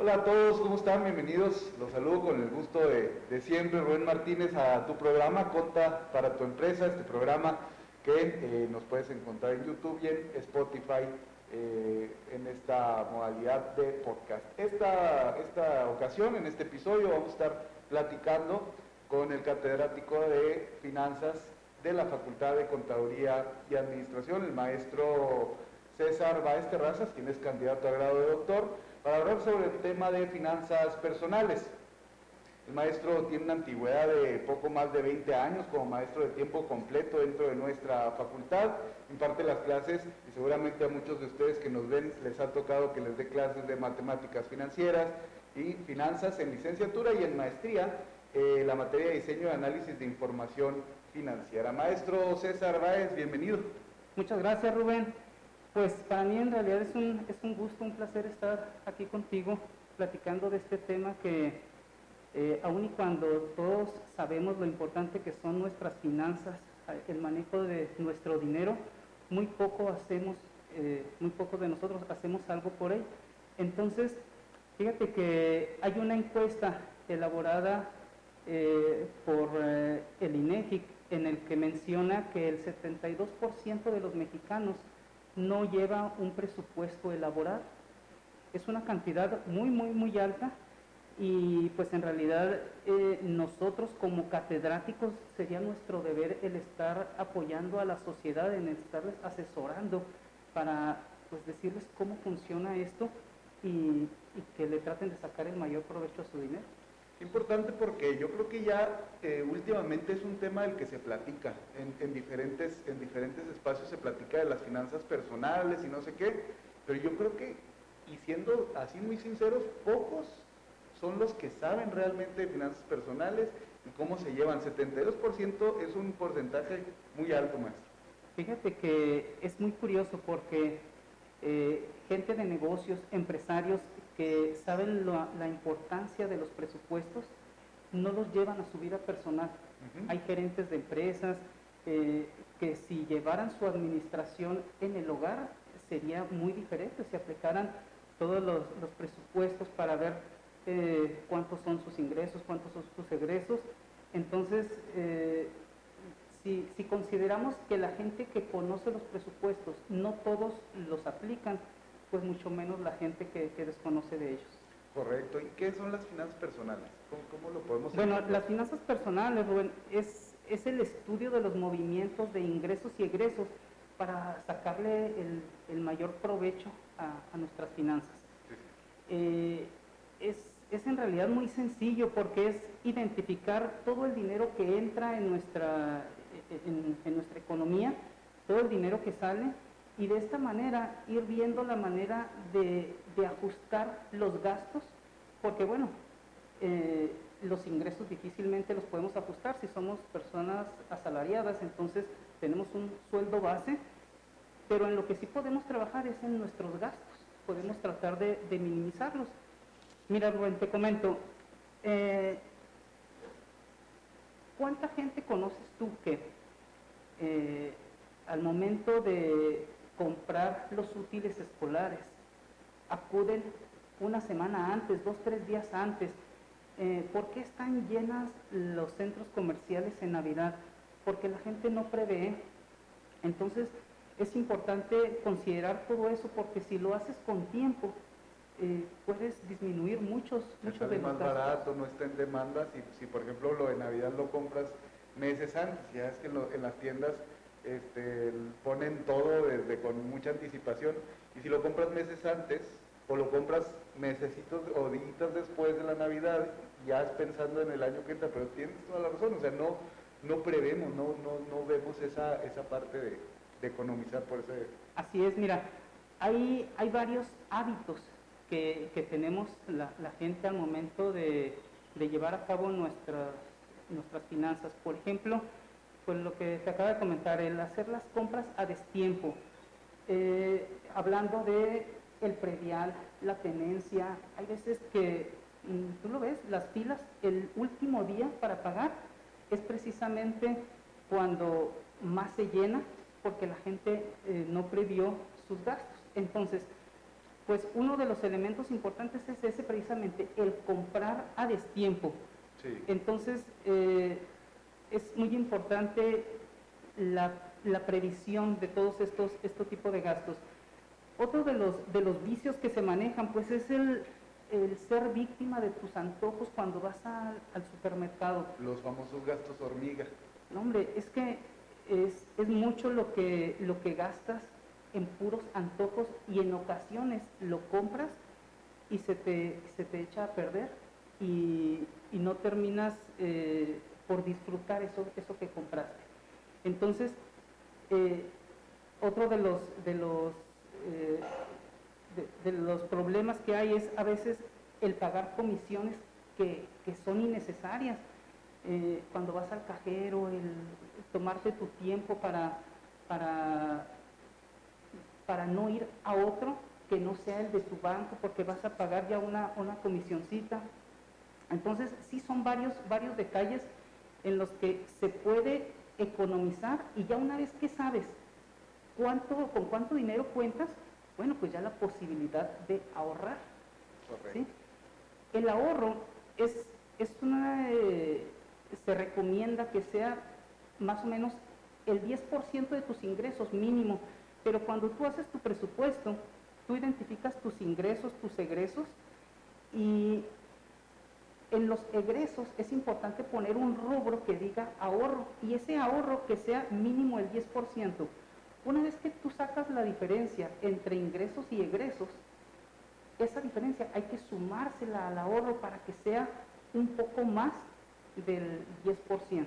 Hola a todos, ¿cómo están? Bienvenidos. Los saludo con el gusto de, siempre, Rubén Martínez, a tu programa Conta para tu empresa, este programa que eh, nos puedes encontrar en YouTube y en Spotify eh, en esta modalidad de podcast. Esta, esta ocasión, en este episodio, vamos a estar platicando con el catedrático de finanzas de la Facultad de Contaduría y Administración, el maestro César Baez Terrazas, quien es candidato a grado de doctor para hablar sobre el tema de finanzas personales. El maestro tiene una antigüedad de poco más de 20 años como maestro de tiempo completo dentro de nuestra facultad, imparte las clases y seguramente a muchos de ustedes que nos ven les ha tocado que les dé clases de matemáticas financieras y finanzas en licenciatura y en maestría, eh, la materia de diseño y análisis de información financiera. Maestro César Báez, bienvenido. Muchas gracias Rubén. Pues para mí en realidad es un, es un gusto, un placer estar aquí contigo platicando de este tema que eh, aun y cuando todos sabemos lo importante que son nuestras finanzas, el manejo de nuestro dinero, muy poco hacemos, eh, muy poco de nosotros hacemos algo por él. Entonces, fíjate que hay una encuesta elaborada eh, por el INEGIC en el que menciona que el 72% de los mexicanos no lleva un presupuesto elaborado. Es una cantidad muy, muy, muy alta y pues en realidad eh, nosotros como catedráticos sería nuestro deber el estar apoyando a la sociedad, en estarles asesorando para pues decirles cómo funciona esto y que le traten de sacar el mayor provecho a su dinero. Importante porque yo creo que ya eh, últimamente es un tema del que se platica, en, diferentes, en diferentes espacios se platica de las finanzas personales y no sé qué, pero yo creo que, y siendo así muy sinceros, pocos son los que saben realmente de finanzas personales y cómo se llevan. 72% es un porcentaje muy alto, maestro. Fíjate que es muy curioso porque eh, gente de negocios, empresarios que saben la, importancia de los presupuestos, no los llevan a su vida personal. Hay gerentes de empresas eh, que si llevaran su administración en el hogar sería muy diferente, si aplicaran todos los, presupuestos para ver eh, cuántos son sus ingresos, cuántos son sus egresos. Entonces, eh, si, consideramos que la gente que conoce los presupuestos, no todos los aplican, pues mucho menos la gente que, desconoce de ellos. Correcto. ¿Y qué son las finanzas personales? ¿Cómo, lo podemos Bueno, las finanzas personales, Rubén, es, es el estudio de los movimientos de ingresos y egresos para sacarle el, mayor provecho a, nuestras finanzas. Eh, es, es, en realidad muy sencillo porque es identificar todo el dinero que entra en nuestra, en, nuestra economía, todo el dinero que sale y de esta manera ir viendo la manera de, ajustar los gastos, porque bueno, eh, los ingresos difícilmente los podemos ajustar si somos personas asalariadas, entonces tenemos un sueldo base, pero en lo que sí podemos trabajar es en nuestros gastos, podemos tratar de, minimizarlos. Mira, Rubén, te comento, eh, ¿cuánta gente conoces tú que eh, al momento de comprar los útiles escolares. Acuden una semana antes, dos, tres días antes. Eh, ¿Por qué están llenas los centros comerciales en Navidad? Porque la gente no prevé. Entonces, es importante considerar todo eso porque si lo haces con tiempo, eh, puedes disminuir muchos, muchos de más barato, no está en demanda. Si, si, por ejemplo lo de Navidad lo compras meses antes, ya es que en las tiendas este, ponen todo desde con mucha anticipación y si lo compras meses antes o lo compras mesecitos o días después de la Navidad, ya es pensando en el año que entra, pero tienes toda la razón, o sea, no, no prevemos, no, no, no vemos esa, esa parte de, economizar por ese... Así es, mira, hay, hay varios hábitos que, tenemos la, gente al momento de, de llevar a cabo nuestras, nuestras finanzas. Por ejemplo, pues lo que te acaba de comentar, el hacer las compras a destiempo, eh, hablando de el predial, la tenencia, hay veces que, mm, tú lo ves, las filas, el último día para pagar es precisamente cuando más se llena porque la gente eh, no previó sus gastos. Entonces, pues uno de los elementos importantes es ese precisamente, el comprar a destiempo. Sí. Entonces, eh, es muy importante la, la previsión de todos estos, estos tipos de gastos. Otro de los, de los vicios que se manejan, pues es el, el ser víctima de tus antojos cuando vas al, al supermercado. Los famosos gastos hormiga. No, hombre, es que es, es mucho lo que, lo que gastas en puros antojos y en ocasiones lo compras y se te, se te echa a perder y, y no terminas eh, por disfrutar eso, eso que compraste. Entonces, eh, otro de los, de, los, eh, de, los problemas que hay es a veces el pagar comisiones que, que son innecesarias. Cuando vas al cajero, el tomarte tu tiempo para, para, para no ir a otro que no sea el de tu banco, porque vas a pagar ya una, una comisioncita. Entonces, sí son varios, varios detalles en los que se puede economizar y ya una vez que sabes cuánto, con cuánto dinero cuentas, bueno, pues ya la posibilidad de ahorrar. ¿sí? El ahorro es, es una, eh, se recomienda que sea más o menos el 10% de tus ingresos mínimo, pero cuando tú haces tu presupuesto, tú identificas tus ingresos, tus egresos y en los egresos es importante poner un rubro que diga ahorro y ese ahorro que sea mínimo el 10%. Una vez que tú sacas la diferencia entre ingresos y egresos, esa diferencia hay que sumársela al ahorro para que sea un poco más del 10%.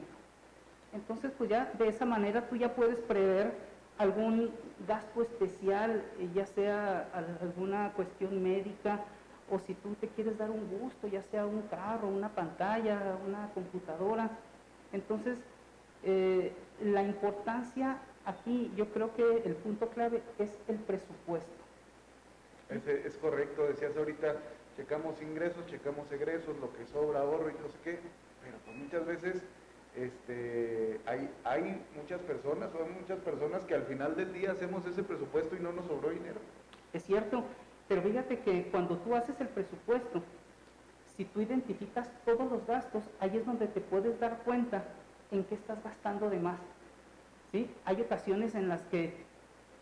Entonces, pues ya de esa manera tú ya puedes prever algún gasto especial, eh, ya sea al- alguna cuestión médica, o si tú te quieres dar un gusto, ya sea un carro, una pantalla, una computadora. Entonces, eh, la importancia aquí, yo creo que el punto clave es el presupuesto. Es correcto, decías ahorita, checamos ingresos, checamos egresos, lo que sobra, ahorro y no sé qué, pero pues muchas veces este, hay, hay muchas personas, o hay muchas personas que al final del día hacemos ese presupuesto y no nos sobró dinero. Es cierto, pero fíjate que cuando tú haces el presupuesto, si tú identificas todos los gastos, ahí es donde te puedes dar cuenta en qué estás gastando de más. ¿sí? Hay ocasiones en las que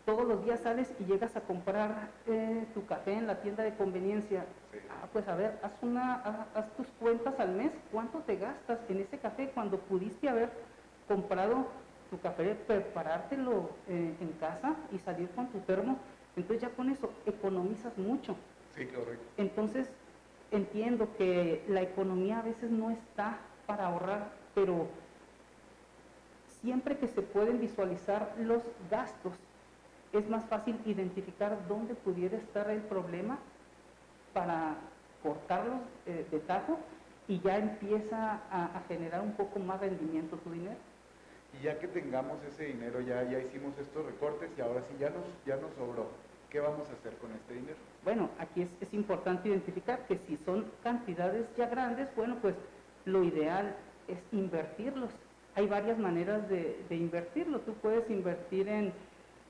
todos los días sales y llegas a comprar eh, tu café en la tienda de conveniencia. Sí. Ah, pues a ver, haz, una, haz, haz tus cuentas al mes, ¿cuánto te gastas en ese café cuando pudiste haber comprado tu café, preparártelo eh, en casa y salir con tu termo? Entonces ya con eso economizas mucho. Sí, correcto. Entonces entiendo que la economía a veces no está para ahorrar, pero siempre que se pueden visualizar los gastos, es más fácil identificar dónde pudiera estar el problema para cortarlos eh, de tajo y ya empieza a, a generar un poco más rendimiento tu dinero. Y ya que tengamos ese dinero, ya, ya hicimos estos recortes y ahora sí ya nos, ya nos sobró. ¿Qué vamos a hacer con este dinero? Bueno, aquí es, es importante identificar que si son cantidades ya grandes, bueno, pues lo ideal es invertirlos. Hay varias maneras de, de invertirlo. Tú puedes invertir en,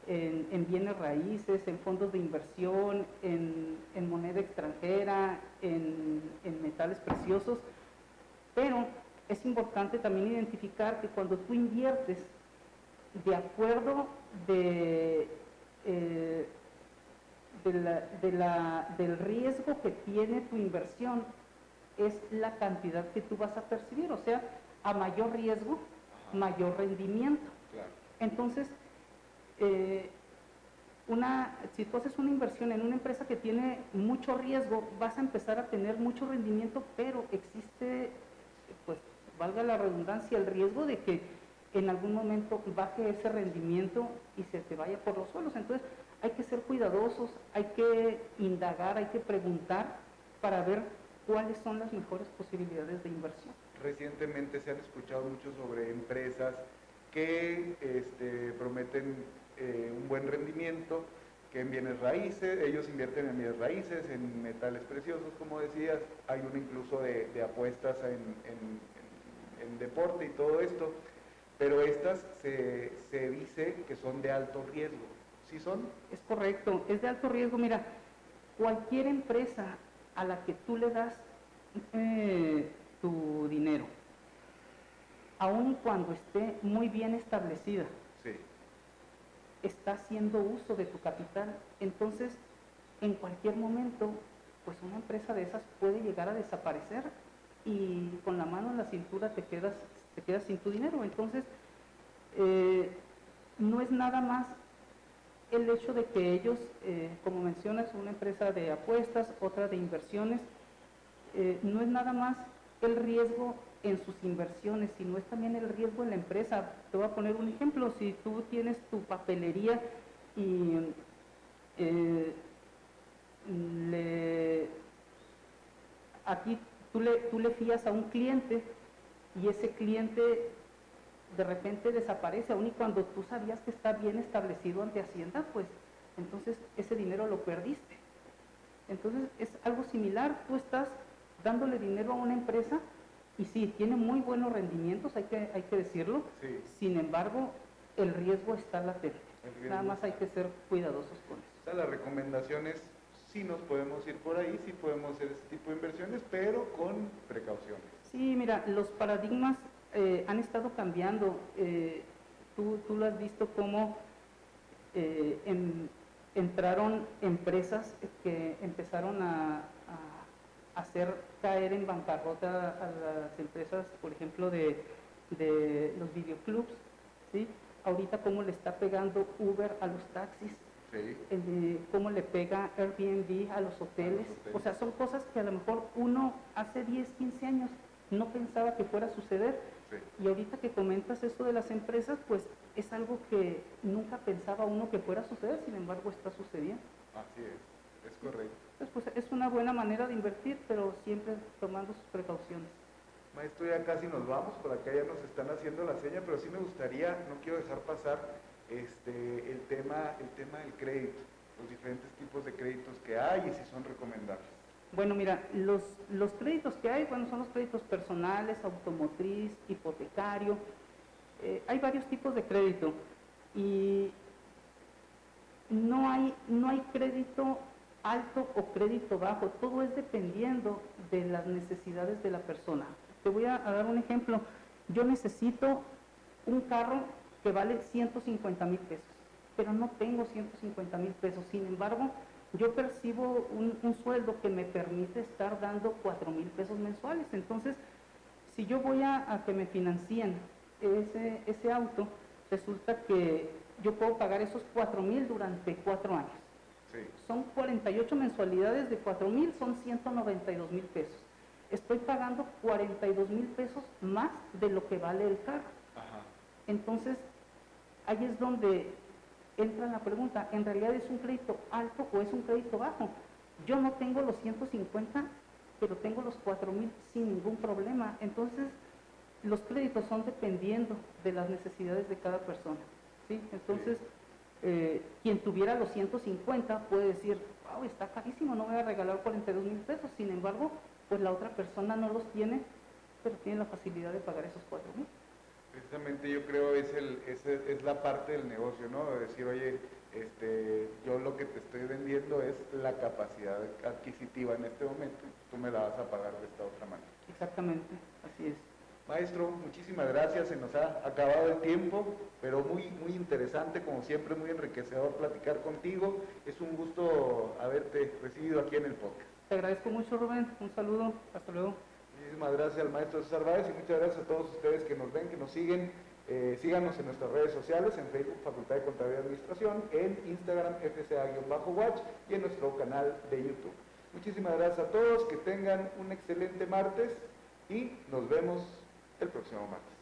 en, en bienes raíces, en fondos de inversión, en, en moneda extranjera, en, en metales preciosos, pero es importante también identificar que cuando tú inviertes de acuerdo de, eh, de la- de la- del riesgo que tiene tu inversión, es la cantidad que tú vas a percibir, o sea, a mayor riesgo, Ajá. mayor rendimiento. Claro. Entonces, eh, una, si tú haces una inversión en una empresa que tiene mucho riesgo, vas a empezar a tener mucho rendimiento, pero existe, valga la redundancia, el riesgo de que en algún momento baje ese rendimiento y se te vaya por los suelos. Entonces, hay que ser cuidadosos, hay que indagar, hay que preguntar para ver cuáles son las mejores posibilidades de inversión. Recientemente se han escuchado mucho sobre empresas que este, prometen eh, un buen rendimiento, que en bienes raíces, ellos invierten en bienes raíces, en metales preciosos, como decías, hay uno incluso de, apuestas en- en- deporte y todo esto, pero estas se, se dice que son de alto riesgo. ¿Sí son? Es correcto, es de alto riesgo. Mira, cualquier empresa a la que tú le das eh, tu dinero, aun cuando esté muy bien establecida, Sí. está haciendo uso de tu capital. Entonces, en cualquier momento, pues una empresa de esas puede llegar a desaparecer y con la mano en la cintura te quedas, te quedas sin tu dinero. Entonces, eh, no es nada más el hecho de que ellos, eh, como mencionas, una empresa de apuestas, otra de inversiones, eh, no es nada más el riesgo en sus inversiones, sino es también el riesgo en la empresa. Te voy a poner un ejemplo, si tú tienes tu papelería y eh, le, aquí tú le, tú le fías a un cliente y ese cliente de repente desaparece, aun y cuando tú sabías que está bien establecido ante Hacienda, pues entonces ese dinero lo perdiste. Entonces es algo similar, tú estás dándole dinero a una empresa y sí, tiene muy buenos rendimientos, hay que, hay que decirlo, Sí. sin embargo, el riesgo está latente. Riesgo Nada más hay que ser cuidadosos con eso. O sea, la recomendación es, sí nos podemos ir por ahí, sí podemos hacer ese tipo de inversiones, pero con precauciones. Sí, mira, los paradigmas eh, han estado cambiando. Eh, tú, tú lo has visto cómo eh, entraron empresas que empezaron a, a hacer caer en bancarrota a las empresas, por ejemplo, de, de los videoclubs, ¿sí? Ahorita cómo le está pegando Uber a los taxis, Sí. el de cómo le pega Airbnb a los hoteles. hoteles. O sea, son cosas que a lo mejor uno hace 10, 15 años no pensaba que fuera a suceder. Sí. Y ahorita que comentas eso de las empresas, pues es algo que nunca pensaba uno que fuera a suceder, sin embargo está sucediendo. Así es, es correcto. Entonces, pues es una buena manera de invertir, pero siempre tomando sus precauciones. Maestro, ya casi nos vamos, por acá ya nos están haciendo la seña, pero sí me gustaría, no quiero dejar pasar este, el, tema, el tema del crédito, los diferentes tipos de créditos que hay y si son recomendables. Bueno, mira, los, los créditos que hay, bueno, son los créditos personales, automotriz, hipotecario. Eh, hay varios tipos de crédito y no hay, no hay crédito alto o crédito bajo, todo es dependiendo de las necesidades de la persona. Te voy a, a dar un ejemplo. Yo necesito un carro que vale 150 mil pesos, pero no tengo 150 mil pesos. Sin embargo, yo percibo un, un sueldo que me permite estar dando 4 mil pesos mensuales. Entonces, si yo voy a, a que me financien ese, ese auto, resulta que yo puedo pagar esos 4 mil durante 4 años. Sí, Son 48 mensualidades de 4 mil, son 192 mil pesos. Estoy pagando 42 mil pesos más de lo que vale el carro. ajá, Entonces, ahí es donde entra la pregunta, ¿en realidad es un crédito alto o es un crédito bajo? Yo no tengo los 150, pero tengo los 4 mil sin ningún problema. Entonces, los créditos son dependiendo de las necesidades de cada persona. ¿sí? Entonces, eh, quien tuviera los 150 puede decir, wow, está carísimo, no voy a regalar 42 mil pesos. Sin embargo, pues la otra persona no los tiene, pero tiene la facilidad de pagar esos 4 mil. Precisamente yo creo es, el, es, es la parte del negocio, ¿no? De decir, oye, este, yo lo que te estoy vendiendo es la capacidad adquisitiva en este momento, tú me la vas a pagar de esta otra manera. Exactamente, así es. Maestro, muchísimas gracias, se nos ha acabado el tiempo, pero muy, muy interesante, como siempre, muy enriquecedor platicar contigo. Es un gusto haberte recibido aquí en el podcast. Te agradezco mucho, Rubén. Un saludo. Hasta luego. Muchísimas gracias al maestro César Báez y muchas gracias a todos ustedes que nos ven, que nos siguen. Eh, síganos en nuestras redes sociales, en Facebook Facultad de Contabilidad y Administración, en Instagram FCA-Watch y en nuestro canal de YouTube. Muchísimas gracias a todos, que tengan un excelente martes y nos vemos el próximo martes.